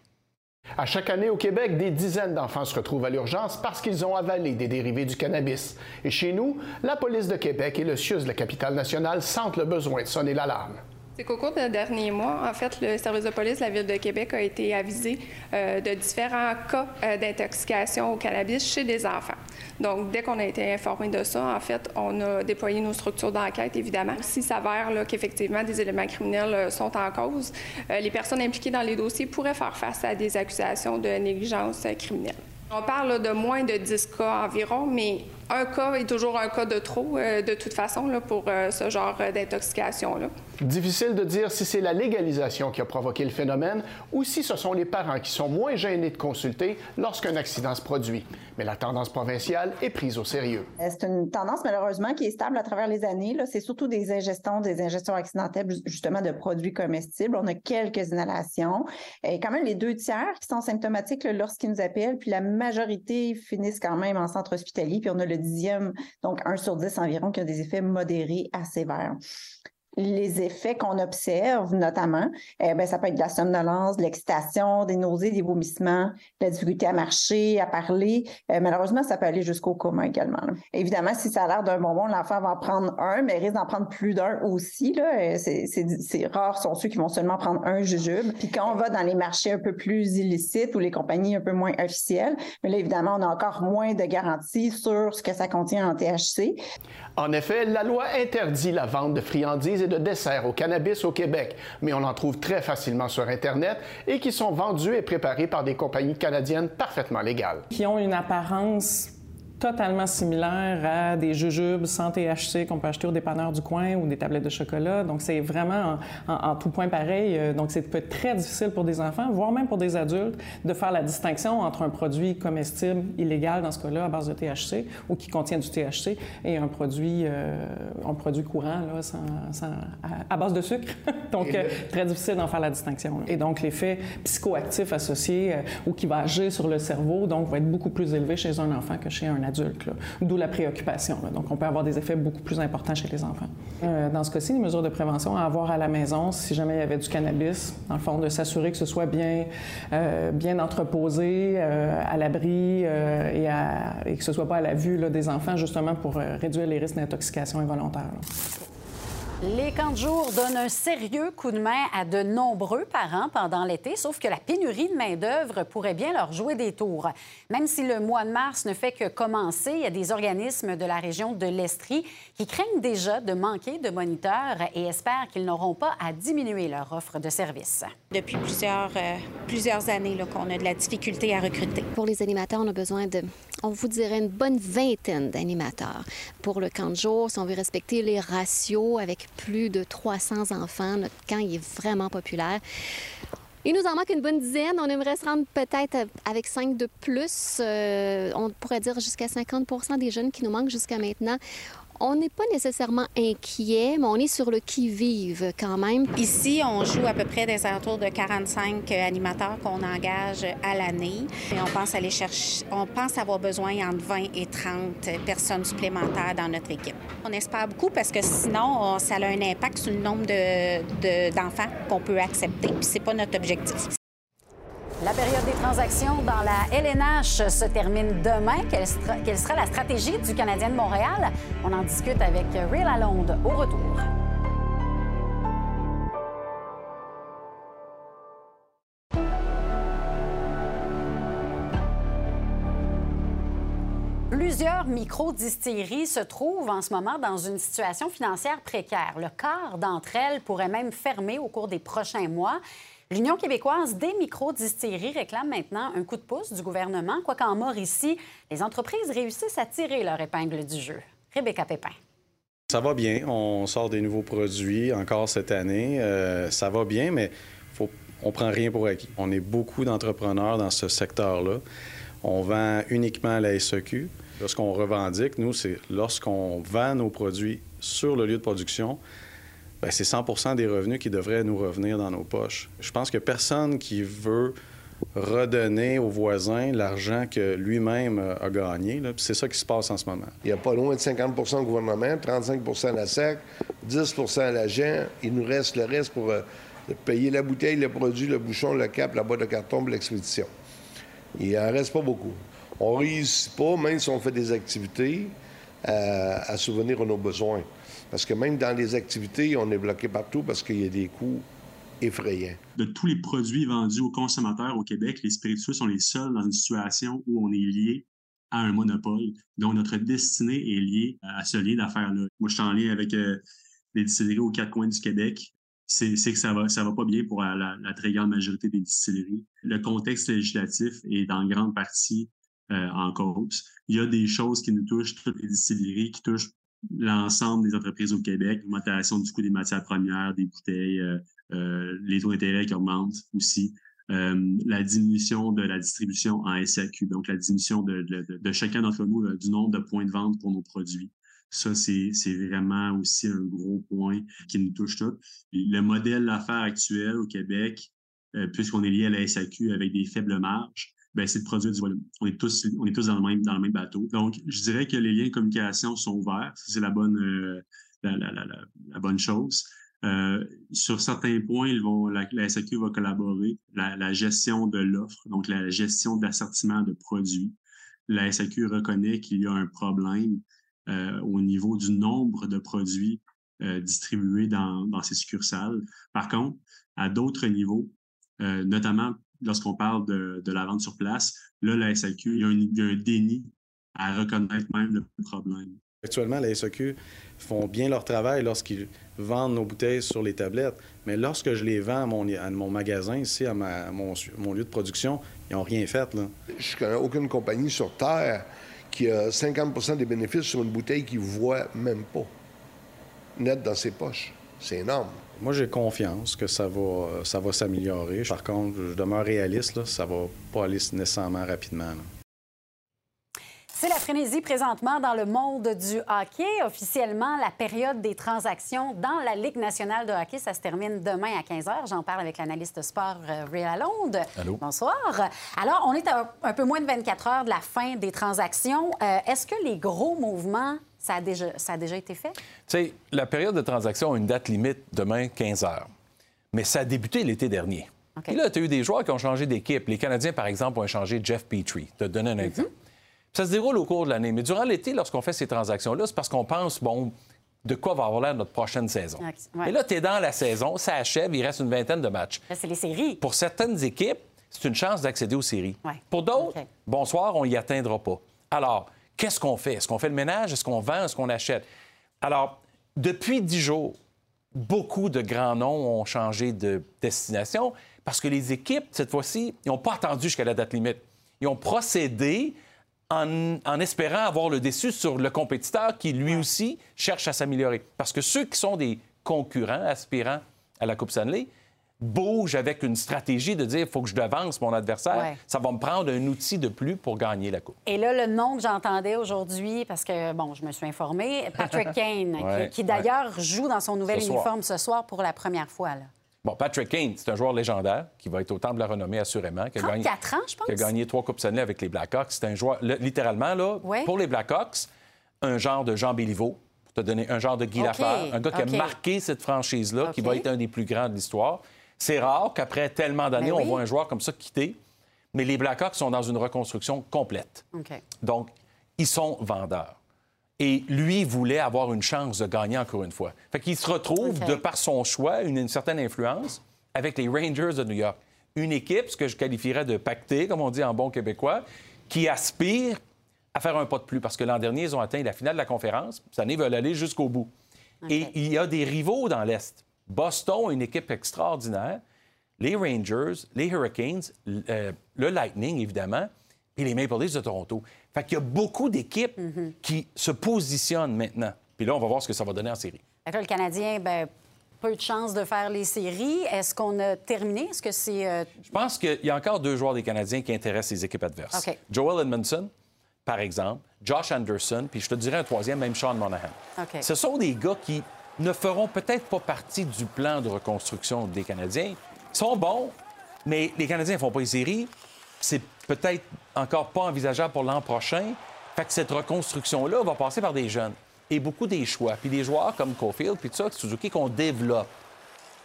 À chaque année au Québec, des dizaines d'enfants se retrouvent à l'urgence parce qu'ils ont avalé des dérivés du cannabis. Et chez nous, la police de Québec et le CIUS de la capitale nationale sentent le besoin de sonner l'alarme. C'est qu'au cours des derniers mois, en fait, le service de police de la Ville de Québec a été avisé euh, de différents cas euh, d'intoxication au cannabis chez des enfants. Donc, dès qu'on a été informé de ça, en fait, on a déployé nos structures d'enquête, évidemment. S'il s'avère qu'effectivement des éléments criminels euh, sont en cause, les personnes impliquées dans les dossiers pourraient faire face à des accusations de négligence criminelle. On parle de moins de 10 cas environ, mais un cas est toujours un cas de trop, de toute façon, là, pour ce genre d'intoxication-là. Difficile de dire si c'est la légalisation qui a provoqué le phénomène ou si ce sont les parents qui sont moins gênés de consulter lorsqu'un accident se produit. Mais la tendance provinciale est prise au sérieux. Euh, c'est une tendance malheureusement qui est stable à travers les années. C'est surtout des ingestions, des ingestions accidentelles justement de produits comestibles. On a quelques inhalations. Et quand même les deux tiers qui sont symptomatiques lorsqu'ils nous appellent, puis la majorité finissent quand même en centre hospitalier. Puis on a le donc un sur dix environ, qui a des effets modérés à sévères les effets qu'on observe, notamment, eh ben, ça peut être de la somnolence, de l'excitation, des nausées, des vomissements, de la difficulté à marcher, à parler. Euh, malheureusement, ça peut aller jusqu'au coma également. Évidemment, si ça a l'air d'un bonbon, l'enfant va en prendre un, mais il risque d'en prendre plus d'un aussi. Euh, c'est, rare sont ceux qui vont seulement prendre un jujube. Puis quand on va dans les marchés un peu plus illicites ou les compagnies un peu moins officielles, là, évidemment, on a encore moins de garanties sur ce que ça contient en THC. En effet, la loi interdit la vente de friandises de desserts au cannabis au Québec, mais on en trouve très facilement sur Internet et qui sont vendus et préparés par des compagnies canadiennes parfaitement légales. Qui ont une apparence totalement similaire à des jujubes sans THC qu'on peut acheter au dépanneur du coin ou des tablettes de chocolat. Donc, c'est vraiment en, tout point pareil. Euh, donc, c'est peut être très difficile pour des enfants, voire même pour des adultes, de faire la distinction entre un produit comestible illégal, dans ce cas-là, à base de THC, ou qui contient du THC, et un produit, euh, un produit courant, là, sans, à, base de sucre. [laughs] donc, euh, très difficile d'en faire la distinction. Et donc, l'effet psychoactif associé ou qui va agir sur le cerveau, donc, va être beaucoup plus élevé chez un enfant que chez un adulte d'où la préoccupation. Donc, on peut avoir des effets beaucoup plus importants chez les enfants. Euh, dans ce cas-ci, les mesures de prévention à avoir à la maison, si jamais il y avait du cannabis, dans le fond, de s'assurer que ce soit bien, euh, bien entreposé, euh, à l'abri et, que ce soit pas à la vue des enfants, justement pour réduire les risques d'intoxication involontaire. Les camps de jour donnent un sérieux coup de main à de nombreux parents pendant l'été, sauf que la pénurie de main-d'œuvre pourrait bien leur jouer des tours. Même si le mois de mars ne fait que commencer, il y a des organismes de la région de l'Estrie qui craignent déjà de manquer de moniteurs et espèrent qu'ils n'auront pas à diminuer leur offre de services. Depuis plusieurs, euh, plusieurs années qu'on a de la difficulté à recruter. Pour les animateurs, on a besoin de, on vous dirait, une bonne vingtaine d'animateurs. Pour le camp de jour, si on veut respecter les ratios avec plus de 300 enfants. Notre camp est vraiment populaire. Il nous en manque une bonne dizaine. On aimerait se rendre peut-être avec cinq de plus. Euh, on pourrait dire jusqu'à 50% des jeunes qui nous manquent jusqu'à maintenant. On n'est pas nécessairement inquiet, mais on est sur le qui-vive quand même. Ici, on joue à peu près des alentours de 45 animateurs qu'on engage à l'année. Et on pense avoir besoin entre 20 et 30 personnes supplémentaires dans notre équipe. On espère beaucoup parce que sinon, ça a un impact sur le nombre d'enfants qu'on peut accepter. Puis c'est pas notre objectif. La période des transactions dans la LNH se termine demain. Quelle sera, la stratégie du Canadien de Montréal? On en discute avec Ray Lalonde au retour. Plusieurs micro-distilleries se trouvent en ce moment dans une situation financière précaire. Le quart d'entre elles pourrait même fermer au cours des prochains mois. L'Union québécoise des micro-distilleries réclame maintenant un coup de pouce du gouvernement, quoiqu'en Mauricie, les entreprises réussissent à tirer leur épingle du jeu. Rebecca Pépin. Ça va bien. On sort des nouveaux produits encore cette année. Euh, ça va bien, mais faut, on prend rien pour acquis. On est beaucoup d'entrepreneurs dans ce secteur-là. On vend uniquement à la SEQ. Ce qu'on revendique, nous, c'est lorsqu'on vend nos produits sur le lieu de production, c'est 100% des revenus qui devraient nous revenir dans nos poches. Je pense que personne qui veut redonner aux voisins l'argent que lui-même a gagné. C'est ça qui se passe en ce moment. Il y a pas loin de 50% au gouvernement, 35% à la SEC, 10% à l'agent. Il nous reste le reste pour euh, payer la bouteille, le produit, le bouchon, le cap, la boîte de carton, l'expédition. Il en reste pas beaucoup. On réussit pas, même si on fait des activités, euh, à souvenir de nos besoins. Parce que même dans les activités, on est bloqué partout parce qu'il y a des coûts effrayants. De tous les produits vendus aux consommateurs au Québec, les spiritueux sont les seuls dans une situation où on est lié à un monopole. Donc, notre destinée est liée à ce lien d'affaires-là. Moi, je suis en lien avec euh, les distilleries aux quatre coins du Québec. C'est que ça va, ça va pas bien pour la, très grande majorité des distilleries. Le contexte législatif est en grande partie euh, en cause. Il y a des choses qui nous touchent, toutes les distilleries, qui touchent l'ensemble des entreprises au Québec, l'augmentation du coût des matières premières, des bouteilles, euh, euh, les taux d'intérêt qui augmentent aussi, euh, la diminution de la distribution en SAQ, donc la diminution de, de, chacun d'entre nous du nombre de points de vente pour nos produits. Ça, c'est vraiment aussi un gros point qui nous touche tous. Le modèle d'affaires actuel au Québec, puisqu'on est lié à la SAQ avec des faibles marges, ben, c'est de produire du volume. On est tous, on est tous dans, le même, dans le même bateau. Donc, je dirais que les liens de communication sont ouverts. C'est la bonne, euh, la, la, la, bonne chose. Euh, sur certains points, ils vont, la, SAQ va collaborer. La, gestion de l'offre, donc la gestion d'assortiment de produits. La SAQ reconnaît qu'il y a un problème euh, au niveau du nombre de produits distribués dans, dans ces succursales. Par contre, à d'autres niveaux, notamment lorsqu'on parle de, la vente sur place, là, la SAQ, il y, a un, déni à reconnaître même le problème. Actuellement, la SAQ font bien leur travail lorsqu'ils vendent nos bouteilles sur les tablettes. Mais lorsque je les vends à mon, à mon magasin, ici, à, mon, lieu de production, ils n'ont rien fait. Là. Je connais aucune compagnie sur Terre qui a 50% des bénéfices sur une bouteille qu'ils ne voit même pas, net dans ses poches. C'est énorme. Moi, j'ai confiance que ça va, ça va s'améliorer. Par contre, je demeure réaliste, là, ça va pas aller nécessairement rapidement. C'est la frénésie présentement dans le monde du hockey. Officiellement, la période des transactions dans la Ligue nationale de hockey, ça se termine demain à 15 h. J'en parle avec l'analyste sport euh, Ray Lalonde. Allô? Bonsoir. Alors, on est à un peu moins de 24 heures de la fin des transactions. Euh, est-ce que les gros mouvements ça a déjà, ça a déjà été fait? Tu sais, la période de transaction a une date limite demain, 15 heures. Mais ça a débuté l'été dernier. Et là, tu as eu des joueurs qui ont changé d'équipe. Les Canadiens, par exemple, ont changé Jeff Petrie. Tu te donner un exemple. Ça se déroule au cours de l'année. Mais durant l'été, lorsqu'on fait ces transactions-là, c'est parce qu'on pense, bon, de quoi va avoir l'air notre prochaine saison. Ouais. Et là, tu es dans la saison, ça achève, il reste une vingtaine de matchs. Là, c'est les séries. Pour certaines équipes, c'est une chance d'accéder aux séries. Ouais. Pour d'autres, bonsoir, on n'y atteindra pas. Alors, qu'est-ce qu'on fait? Est-ce qu'on fait le ménage? Est-ce qu'on vend? Est-ce qu'on achète? Alors, depuis dix jours, beaucoup de grands noms ont changé de destination parce que les équipes, cette fois-ci, n'ont pas attendu jusqu'à la date limite. Ils ont procédé en, espérant avoir le dessus sur le compétiteur qui, lui aussi, cherche à s'améliorer. Parce que ceux qui sont des concurrents aspirants à la Coupe Stanley bougent avec une stratégie de dire il faut que je devance mon adversaire. Ouais. Ça va me prendre un outil de plus pour gagner la Coupe. Et là, le nom que j'entendais aujourd'hui, parce que, bon, je me suis informée, Patrick [laughs] Kane, qui- Ouais, qui, d'ailleurs joue dans son nouvel Ce soir. uniforme ce soir pour la première fois. Là. Bon, Patrick Kane, c'est un joueur légendaire qui va être au temple de la renommée, assurément. Qui a gagné- 34 ans, je pense. qui a gagné trois Coupes Stanley avec les Blackhawks. C'est un joueur, le- littéralement, là, pour les Blackhawks, un genre de Jean Béliveau, pour te donner un genre de Guy OK, Lafleur, un gars qui a marqué cette franchise-là, qui va être un des plus grands de l'histoire. C'est rare qu'après tellement d'années, Ben oui. on voit un joueur comme ça quitter, mais les Blackhawks sont dans une reconstruction complète. Donc, ils sont vendeurs. Et lui voulait avoir une chance de gagner encore une fois. Fait qu'il se retrouve, de par son choix, une, une certaine influence avec les Rangers de New York. Une équipe, ce que je qualifierais de pactée, comme on dit en bon québécois, qui aspire à faire un pas de plus. Parce que l'an dernier, ils ont atteint la finale de la conférence. Cette année, ils veulent aller jusqu'au bout. Et il y a des rivaux dans l'Est. Boston, une équipe extraordinaire. Les Rangers, les Hurricanes, euh, le Lightning, évidemment, et les Maple Leafs de Toronto. Fait qu'il y a beaucoup d'équipes qui se positionnent maintenant. Puis là, on va voir ce que ça va donner en série. Là, le Canadien, ben, peu de chance de faire les séries. Est-ce qu'on a terminé? Est-ce que c'est. euh, Je pense qu'il y a encore deux joueurs des Canadiens qui intéressent les équipes adverses. Joel Edmondson, par exemple, Josh Anderson, puis je te dirais un troisième, même Sean Monahan. Ce sont des gars qui ne feront peut-être pas partie du plan de reconstruction des Canadiens. Ils sont bons, mais les Canadiens ne font pas les séries. C'est peut-être encore pas envisageable pour l'an prochain. Fait que cette reconstruction-là va passer par des jeunes et beaucoup des choix. Puis des joueurs comme Caulfield, puis tout ça, Suzuki, qu'on développe.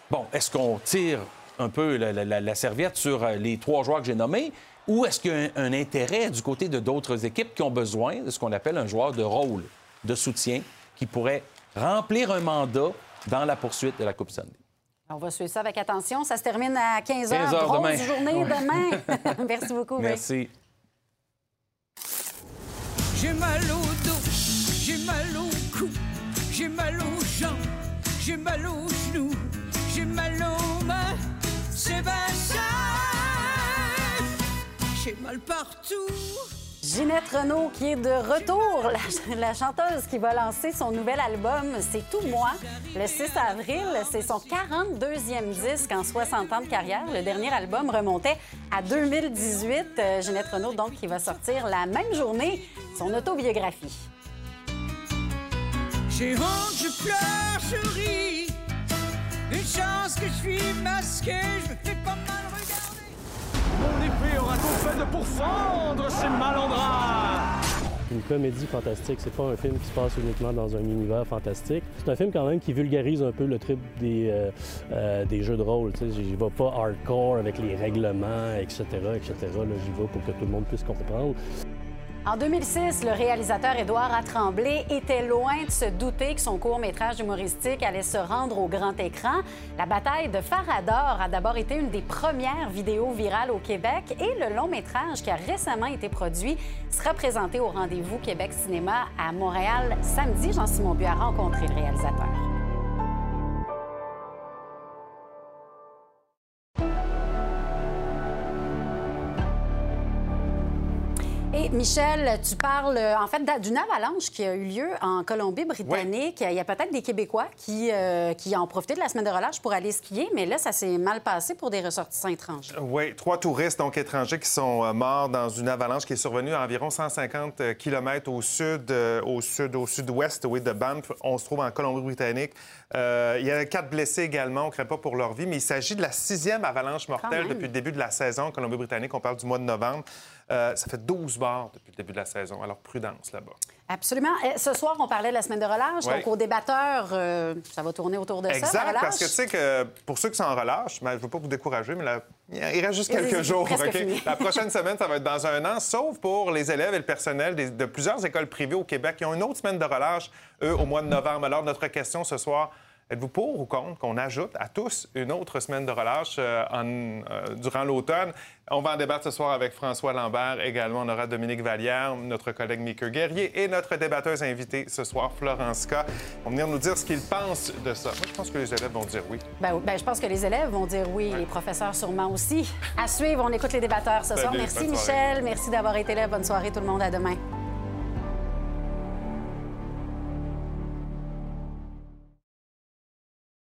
Bon, est-ce qu'on tire un peu la, serviette sur euh, les trois joueurs que j'ai nommés? Ou est-ce qu'il y a un, un intérêt du côté de d'autres équipes qui ont besoin de ce qu'on appelle un joueur de rôle, de soutien, qui pourrait remplir un mandat dans la poursuite de la Coupe Stanley? On va suivre ça avec attention. Ça se termine à 15 h. 15 heures Grosse demain. journée Ouais. demain. [laughs] [laughs] Merci beaucoup. Merci. J'ai mal au dos, j'ai mal au cou, j'ai mal aux jambes, j'ai mal aux genoux, j'ai mal aux mains. Sébastien, j'ai mal partout. Ginette Renault qui est de retour, [laughs] la, chanteuse qui va lancer son nouvel album C'est tout moi le 6 avril. C'est son 42e disque en 60 ans de carrière. Le dernier album remontait à 2018. Euh, Ginette Renault, donc, qui va sortir la même journée son autobiographie. J'ai honte, je pleure, je ris. Une chance que je suis masqué, je me fais pas mal. Mon épée aura tout fait de pourfendre ces Une comédie fantastique, c'est pas un film qui se passe uniquement dans un univers fantastique. C'est un film quand même qui vulgarise un peu le trip des, euh, euh, des jeux de rôle. J'y vais pas hardcore avec les règlements, etc., etc. J'y vais pour que tout le monde puisse comprendre. En 2006, le réalisateur Édouard Tremblay était loin de se douter que son court-métrage humoristique allait se rendre au grand écran. La bataille de Farador a d'abord été une des premières vidéos virales au Québec et le long-métrage qui a récemment été produit sera présenté au Rendez-vous Québec Cinéma à Montréal samedi. Jean-Simon Bu a rencontré le réalisateur. Et Michel, tu parles euh, en fait d'une avalanche qui a eu lieu en Colombie-Britannique. Il y a peut-être des Québécois qui, euh, qui ont profité de la semaine de relâche pour aller skier, mais là, ça s'est mal passé pour des ressortissants étrangers. Oui, trois touristes donc étrangers qui sont euh, morts dans une avalanche qui est survenue à environ 150 km au sud, euh, au sud, au sud-ouest, oui, de Banff. On se trouve en Colombie-Britannique. Euh, il y a quatre blessés également. On ne craint pas pour leur vie, mais il s'agit de la sixième avalanche mortelle depuis le début de la saison en Colombie-Britannique. On parle du mois de novembre. Euh, ça fait 12 bars depuis le début de la saison. Alors, prudence là-bas. Absolument. Eh, Ce soir, on parlait de la semaine de relâche. Oui. Donc, aux débatteurs, euh, ça va tourner autour de ça, la Exact, parce que tu sais que pour ceux qui sont en relâche, ben, je ne veux pas vous décourager, mais la- il reste juste quelques jours. La prochaine semaine, ça va être dans un an, sauf pour les élèves et le personnel des- de plusieurs écoles privées au Québec qui ont une autre semaine de relâche, eux, au mois de novembre. Alors, notre question ce soir, êtes-vous pour ou contre qu'on ajoute à tous une autre semaine de relâche euh, en- euh, durant l'automne? On va en débattre ce soir avec François Lambert. Également, on aura Dominique Vallière, notre collègue Mickey Guerrier et notre débatteuse invitée ce soir, Florence K. Ils vont venir nous dire ce qu'ils pensent de ça. Moi, je pense que les élèves vont dire oui. Ben, ben, je pense que les élèves vont dire oui, les professeurs sûrement aussi. À suivre, on écoute les débatteurs ce soir. Salut, Merci. Michel, merci d'avoir été là. Bonne soirée tout le monde, à demain.